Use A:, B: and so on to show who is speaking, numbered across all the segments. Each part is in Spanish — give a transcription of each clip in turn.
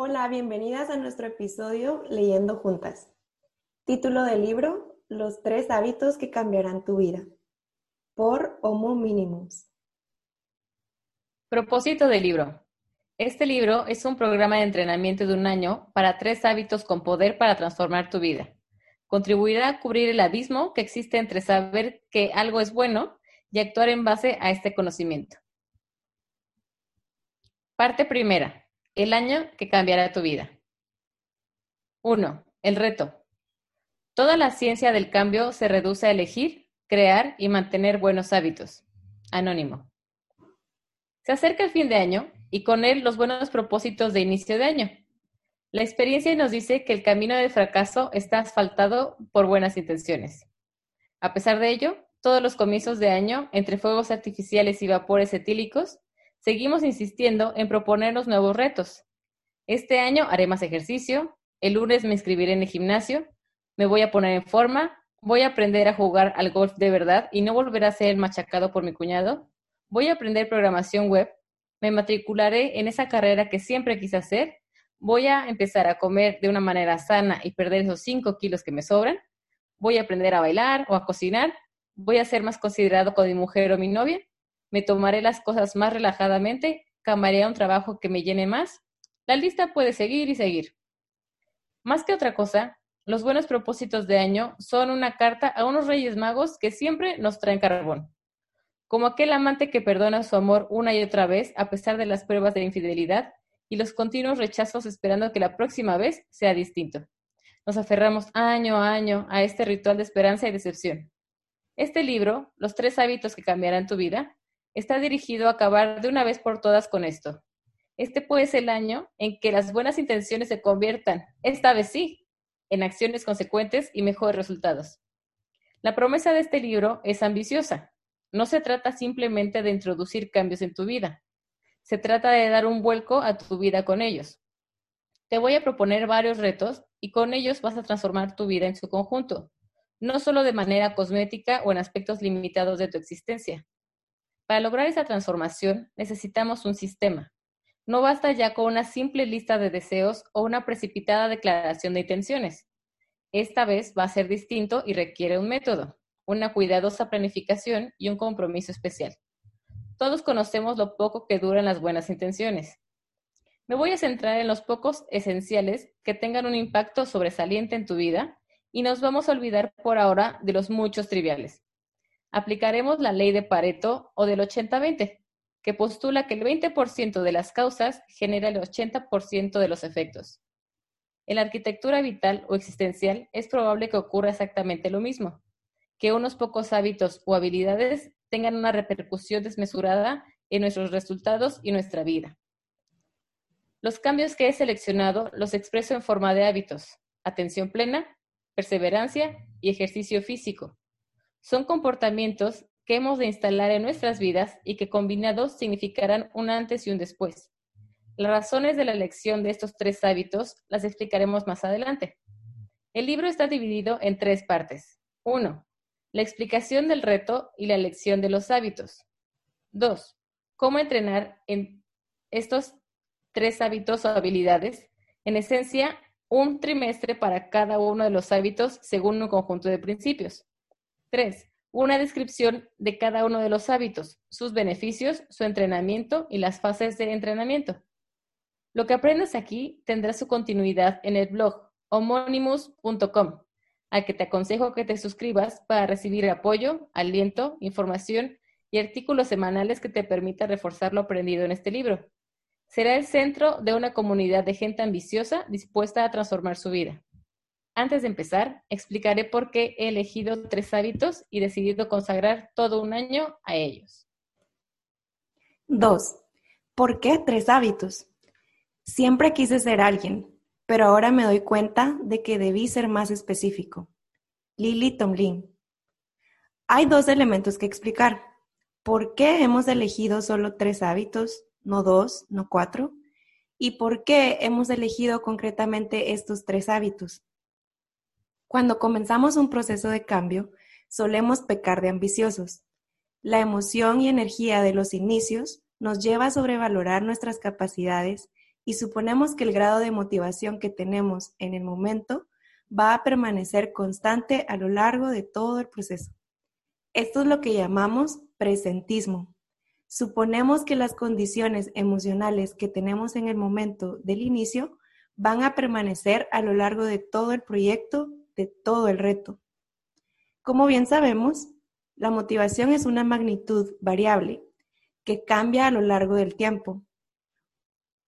A: Hola, bienvenidas a nuestro episodio Leyendo Juntas. Título del libro, Los tres hábitos que cambiarán tu vida, por Homo Minimus.
B: Propósito del libro. Este libro es un programa de entrenamiento de un año para tres hábitos con poder para transformar tu vida. Contribuirá a cubrir el abismo que existe entre saber que algo es bueno y actuar en base a este conocimiento. Parte primera. El año que cambiará tu vida. 1. El reto. Toda la ciencia del cambio se reduce a elegir, crear y mantener buenos hábitos. Anónimo. Se acerca el fin de año y con él los buenos propósitos de inicio de año. La experiencia nos dice que el camino del fracaso está asfaltado por buenas intenciones. A pesar de ello, todos los comienzos de año, entre fuegos artificiales y vapores etílicos, seguimos insistiendo en proponernos nuevos retos. Este año haré más ejercicio, el lunes me inscribiré en el gimnasio, me voy a poner en forma, voy a aprender a jugar al golf de verdad y no volver a ser machacado por mi cuñado, voy a aprender programación web, me matricularé en esa carrera que siempre quise hacer, voy a empezar a comer de una manera sana y perder esos 5 kilos que me sobran, voy a aprender a bailar o a cocinar, voy a ser más considerado con mi mujer o mi novia, me tomaré las cosas más relajadamente, cambiaré un trabajo que me llene más. La lista puede seguir y seguir. Más que otra cosa, los buenos propósitos de año son una carta a unos reyes magos que siempre nos traen carbón. Como aquel amante que perdona su amor una y otra vez a pesar de las pruebas de infidelidad y los continuos rechazos esperando que la próxima vez sea distinto. Nos aferramos año a año a este ritual de esperanza y decepción. Este libro, Los tres hábitos que cambiarán tu vida, está dirigido a acabar de una vez por todas con esto. Este puede ser el año en que las buenas intenciones se conviertan, esta vez sí, en acciones consecuentes y mejores resultados. La promesa de este libro es ambiciosa. No se trata simplemente de introducir cambios en tu vida. Se trata de dar un vuelco a tu vida con ellos. Te voy a proponer varios retos y con ellos vas a transformar tu vida en su conjunto, no solo de manera cosmética o en aspectos limitados de tu existencia. Para lograr esa transformación necesitamos un sistema. No basta ya con una simple lista de deseos o una precipitada declaración de intenciones. Esta vez va a ser distinto y requiere un método, una cuidadosa planificación y un compromiso especial. Todos conocemos lo poco que duran las buenas intenciones. Me voy a centrar en los pocos esenciales que tengan un impacto sobresaliente en tu vida y nos vamos a olvidar por ahora de los muchos triviales aplicaremos la ley de Pareto o del 80-20, que postula que el 20% de las causas genera el 80% de los efectos. En la arquitectura vital o existencial es probable que ocurra exactamente lo mismo, que unos pocos hábitos o habilidades tengan una repercusión desmesurada en nuestros resultados y nuestra vida. Los cambios que he seleccionado los expreso en forma de hábitos, atención plena, perseverancia y ejercicio físico, son comportamientos que hemos de instalar en nuestras vidas y que combinados significarán un antes y un después. Las razones de la elección de estos tres hábitos las explicaremos más adelante. El libro está dividido en tres partes. 1. La explicación del reto y la elección de los hábitos. 2. Cómo entrenar en estos tres hábitos o habilidades. En esencia, un trimestre para cada uno de los hábitos según un conjunto de principios. 3. Una descripción de cada uno de los hábitos, sus beneficios, su entrenamiento y las fases de entrenamiento. Lo que aprendes aquí tendrá su continuidad en el blog homonimus.com, al que te aconsejo que te suscribas para recibir apoyo, aliento, información y artículos semanales que te permita reforzar lo aprendido en este libro. Será el centro de una comunidad de gente ambiciosa dispuesta a transformar su vida. Antes de empezar, explicaré por qué he elegido tres hábitos y decidido consagrar todo un año a ellos.
A: 2. ¿Por qué tres hábitos? Siempre quise ser alguien, pero ahora me doy cuenta de que debí ser más específico. Lily Tomlin. Hay dos elementos que explicar. ¿Por qué hemos elegido solo tres hábitos, no dos, no cuatro? ¿Y por qué hemos elegido concretamente estos tres hábitos? Cuando comenzamos un proceso de cambio, solemos pecar de ambiciosos. La emoción y energía de los inicios nos lleva a sobrevalorar nuestras capacidades y suponemos que el grado de motivación que tenemos en el momento va a permanecer constante a lo largo de todo el proceso. Esto es lo que llamamos presentismo. Suponemos que las condiciones emocionales que tenemos en el momento del inicio van a permanecer a lo largo de todo el proyecto, de todo el reto. Como bien sabemos, la motivación es una magnitud variable que cambia a lo largo del tiempo.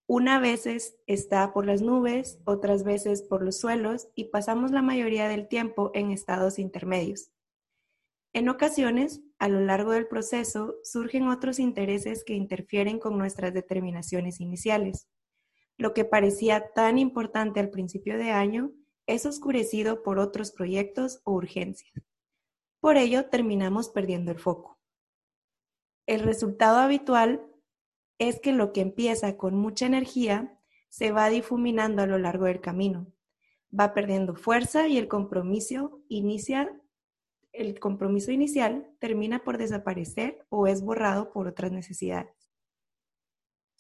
A: Una veces está por las nubes, otras veces por los suelos y pasamos la mayoría del tiempo en estados intermedios. En ocasiones, a lo largo del proceso, surgen otros intereses que interfieren con nuestras determinaciones iniciales. Lo que parecía tan importante al principio de año es oscurecido por otros proyectos o urgencias. Por ello, terminamos perdiendo el foco. El resultado habitual es que lo que empieza con mucha energía se va difuminando a lo largo del camino, va perdiendo fuerza y el compromiso inicia el compromiso inicial termina por desaparecer o es borrado por otras necesidades.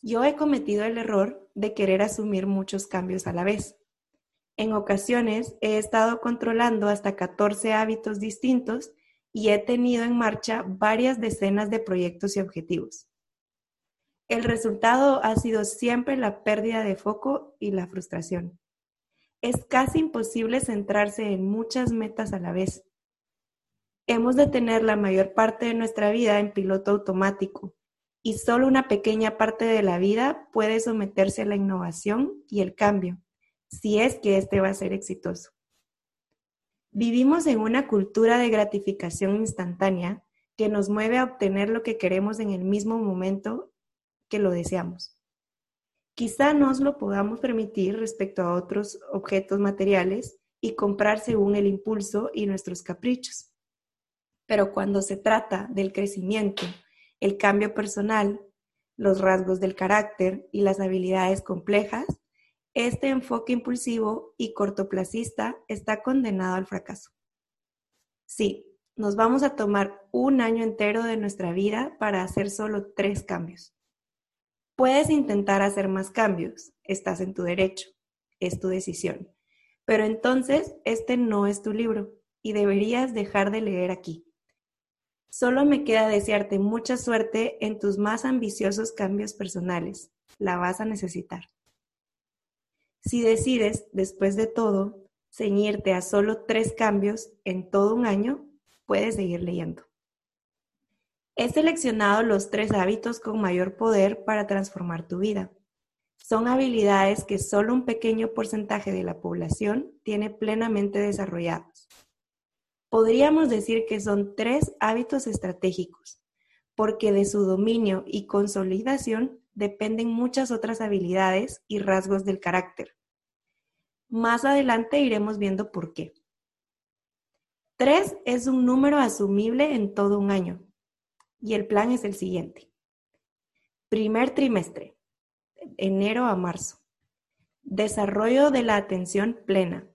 A: Yo he cometido el error de querer asumir muchos cambios a la vez. En ocasiones he estado controlando hasta 14 hábitos distintos y he tenido en marcha varias decenas de proyectos y objetivos. El resultado ha sido siempre la pérdida de foco y la frustración. Es casi imposible centrarse en muchas metas a la vez hemos de tener la mayor parte de nuestra vida en piloto automático y solo una pequeña parte de la vida puede someterse a la innovación y el cambio, si es que éste va a ser exitoso. Vivimos en una cultura de gratificación instantánea que nos mueve a obtener lo que queremos en el mismo momento que lo deseamos. Quizá nos lo podamos permitir respecto a otros objetos materiales y comprar según el impulso y nuestros caprichos. Pero cuando se trata del crecimiento, el cambio personal, los rasgos del carácter y las habilidades complejas, este enfoque impulsivo y cortoplacista está condenado al fracaso. Sí, nos vamos a tomar un año entero de nuestra vida para hacer solo tres cambios. Puedes intentar hacer más cambios, estás en tu derecho, es tu decisión. Pero entonces este no es tu libro y deberías dejar de leer aquí. Solo me queda desearte mucha suerte en tus más ambiciosos cambios personales. La vas a necesitar. Si decides, después de todo, ceñirte a solo tres cambios en todo un año, puedes seguir leyendo. He seleccionado los tres hábitos con mayor poder para transformar tu vida. Son habilidades que solo un pequeño porcentaje de la población tiene plenamente desarrollados. Podríamos decir que son tres hábitos estratégicos, porque de su dominio y consolidación dependen muchas otras habilidades y rasgos del carácter. Más adelante iremos viendo por qué. Tres es un número asumible en todo un año y el plan es el siguiente. Primer trimestre, enero a marzo. Desarrollo de la atención plena,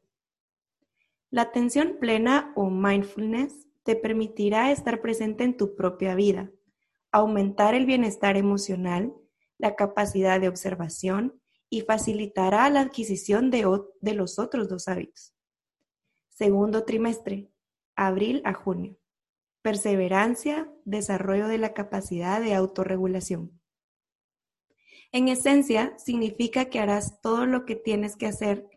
A: la atención plena o mindfulness te permitirá estar presente en tu propia vida, aumentar el bienestar emocional, la capacidad de observación y facilitará la adquisición de, los otros dos hábitos. Segundo trimestre, abril a junio. Perseverancia, desarrollo de la capacidad de autorregulación. En esencia, significa que harás todo lo que tienes que hacer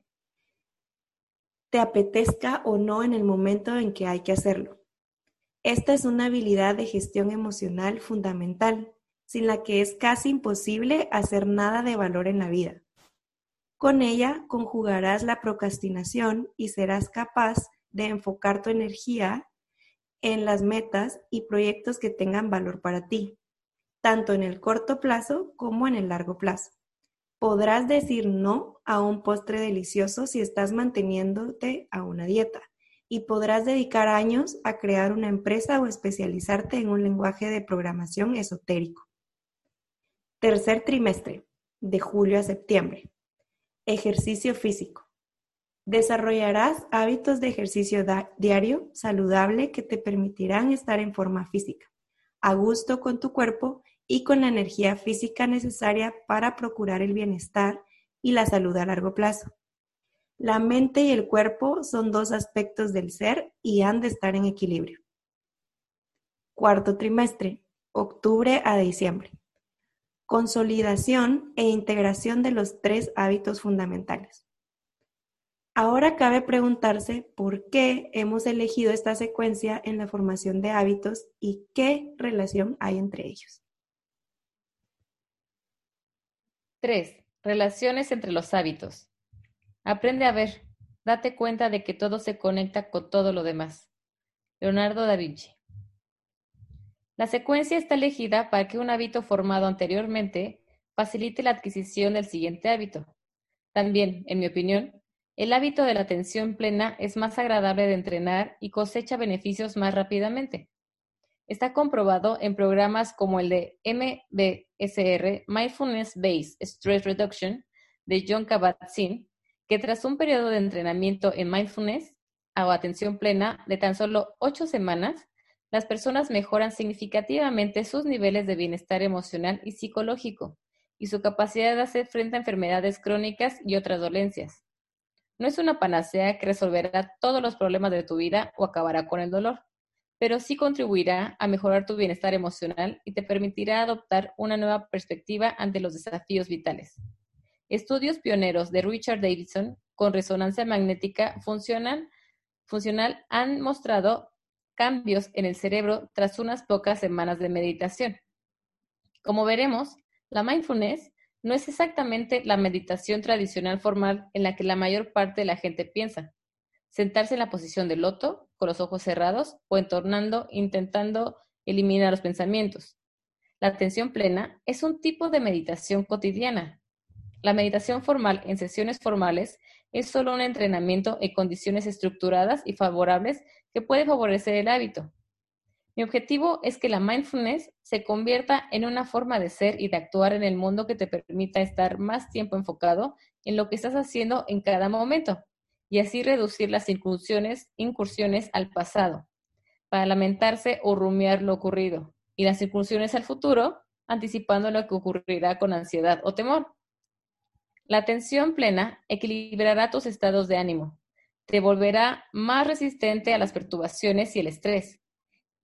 A: te apetezca o no en el momento en que hay que hacerlo. Esta es una habilidad de gestión emocional fundamental, sin la que es casi imposible hacer nada de valor en la vida. Con ella conjugarás la procrastinación y serás capaz de enfocar tu energía en las metas y proyectos que tengan valor para ti, tanto en el corto plazo como en el largo plazo. Podrás decir no a un postre delicioso si estás manteniéndote a una dieta y podrás dedicar años a crear una empresa o especializarte en un lenguaje de programación esotérico. Tercer trimestre, de julio a septiembre. Ejercicio físico. Desarrollarás hábitos de ejercicio diario saludable que te permitirán estar en forma física, a gusto con tu cuerpo y con la energía física necesaria para procurar el bienestar y la salud a largo plazo. La mente y el cuerpo son dos aspectos del ser y han de estar en equilibrio. Cuarto trimestre, octubre a diciembre. Consolidación e integración de los tres hábitos fundamentales. Ahora cabe preguntarse por qué hemos elegido esta secuencia en la formación de hábitos y qué relación hay entre ellos.
B: 3. Relaciones entre los hábitos. Aprende a ver, date cuenta de que todo se conecta con todo lo demás. Leonardo da Vinci. La secuencia está elegida para que un hábito formado anteriormente facilite la adquisición del siguiente hábito. También, en mi opinión, el hábito de la atención plena es más agradable de entrenar y cosecha beneficios más rápidamente. Está comprobado en programas como el de MBSR, Mindfulness Based Stress Reduction, de John Kabat-Zinn, que tras un periodo de entrenamiento en mindfulness o atención plena de tan solo ocho semanas, las personas mejoran significativamente sus niveles de bienestar emocional y psicológico y su capacidad de hacer frente a enfermedades crónicas y otras dolencias. No es una panacea que resolverá todos los problemas de tu vida o acabará con el dolor, pero sí contribuirá a mejorar tu bienestar emocional y te permitirá adoptar una nueva perspectiva ante los desafíos vitales. Estudios pioneros de Richard Davidson con resonancia magnética funcional han mostrado cambios en el cerebro tras unas pocas semanas de meditación. Como veremos, la mindfulness no es exactamente la meditación tradicional formal en la que la mayor parte de la gente piensa. Sentarse en la posición de loto, con los ojos cerrados o entornando, intentando eliminar los pensamientos. La atención plena es un tipo de meditación cotidiana. La meditación formal en sesiones formales es solo un entrenamiento en condiciones estructuradas y favorables que puede favorecer el hábito. Mi objetivo es que la mindfulness se convierta en una forma de ser y de actuar en el mundo que te permita estar más tiempo enfocado en lo que estás haciendo en cada momento y así reducir las incursiones, incursiones al pasado para lamentarse o rumiar lo ocurrido y las incursiones al futuro anticipando lo que ocurrirá con ansiedad o temor. La atención plena equilibrará tus estados de ánimo, te volverá más resistente a las perturbaciones y el estrés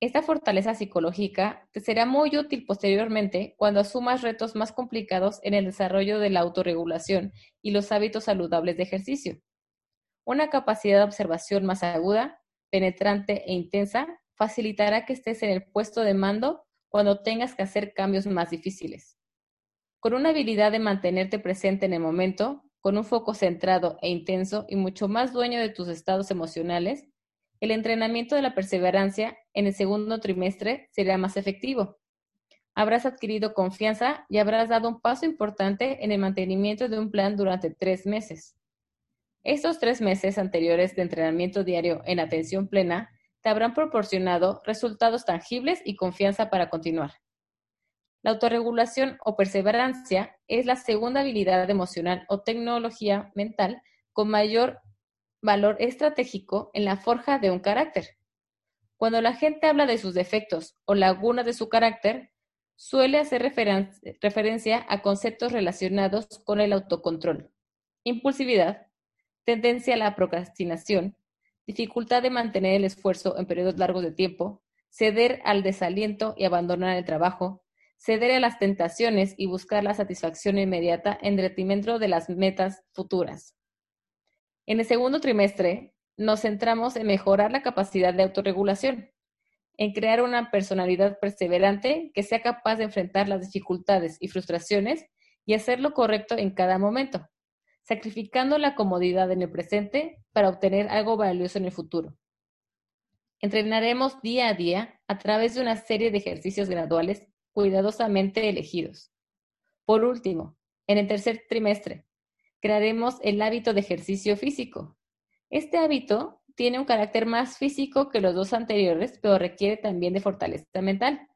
B: esta fortaleza psicológica te será muy útil posteriormente cuando asumas retos más complicados en el desarrollo de la autorregulación y los hábitos saludables de ejercicio. Una capacidad de observación más aguda, penetrante e intensa facilitará que estés en el puesto de mando cuando tengas que hacer cambios más difíciles. Con una habilidad de mantenerte presente en el momento, con un foco centrado e intenso y mucho más dueño de tus estados emocionales, el entrenamiento de la perseverancia en el segundo trimestre será más efectivo. Habrás adquirido confianza y habrás dado un paso importante en el mantenimiento de un plan durante tres meses. Estos tres meses anteriores de entrenamiento diario en atención plena te habrán proporcionado resultados tangibles y confianza para continuar. La autorregulación o perseverancia es la segunda habilidad emocional o tecnología mental con mayor valor estratégico en la forja de un carácter. Cuando la gente habla de sus defectos o lagunas de su carácter, suele hacer referencia a conceptos relacionados con el autocontrol, impulsividad, tendencia a la procrastinación, dificultad de mantener el esfuerzo en periodos largos de tiempo, ceder al desaliento y abandonar el trabajo, ceder a las tentaciones y buscar la satisfacción inmediata en detrimento de las metas futuras. En el segundo trimestre, nos centramos en mejorar la capacidad de autorregulación, en crear una personalidad perseverante que sea capaz de enfrentar las dificultades y frustraciones y hacer lo correcto en cada momento, sacrificando la comodidad en el presente para obtener algo valioso en el futuro. Entrenaremos día a día a través de una serie de ejercicios graduales cuidadosamente elegidos. Por último, en el tercer trimestre, crearemos el hábito de ejercicio físico. Este hábito tiene un carácter más físico que los dos anteriores, pero requiere también de fortaleza mental.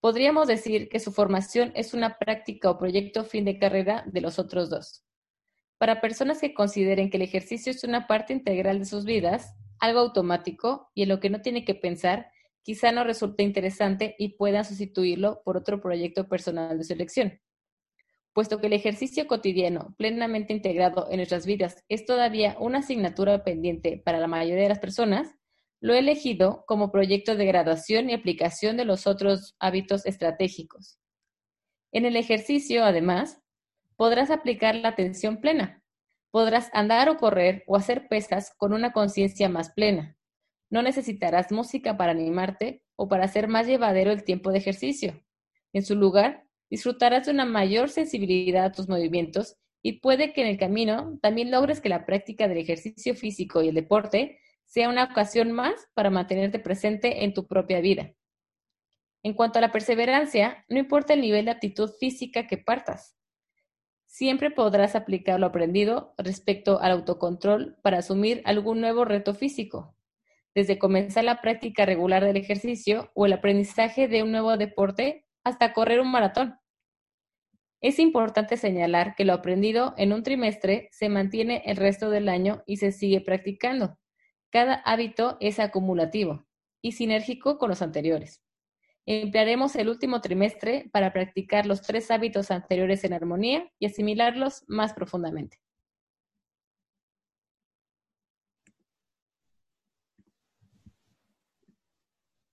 B: Podríamos decir que su formación es una práctica o proyecto fin de carrera de los otros dos. Para personas que consideren que el ejercicio es una parte integral de sus vidas, algo automático y en lo que no tiene que pensar, quizá no resulte interesante y puedan sustituirlo por otro proyecto personal de selección. puesto que el ejercicio cotidiano plenamente integrado en nuestras vidas es todavía una asignatura pendiente para la mayoría de las personas, lo he elegido como proyecto de graduación y aplicación de los otros hábitos estratégicos. En el ejercicio, además, podrás aplicar la atención plena. Podrás andar o correr o hacer pesas con una conciencia más plena. No necesitarás música para animarte o para hacer más llevadero el tiempo de ejercicio. En su lugar, disfrutarás de una mayor sensibilidad a tus movimientos y puede que en el camino también logres que la práctica del ejercicio físico y el deporte sea una ocasión más para mantenerte presente en tu propia vida. En cuanto a la perseverancia, no importa el nivel de aptitud física que partas. Siempre podrás aplicar lo aprendido respecto al autocontrol para asumir algún nuevo reto físico, desde comenzar la práctica regular del ejercicio o el aprendizaje de un nuevo deporte hasta correr un maratón. Es importante señalar que lo aprendido en un trimestre se mantiene el resto del año y se sigue practicando. Cada hábito es acumulativo y sinérgico con los anteriores. Emplearemos el último trimestre para practicar los tres hábitos anteriores en armonía y asimilarlos más profundamente.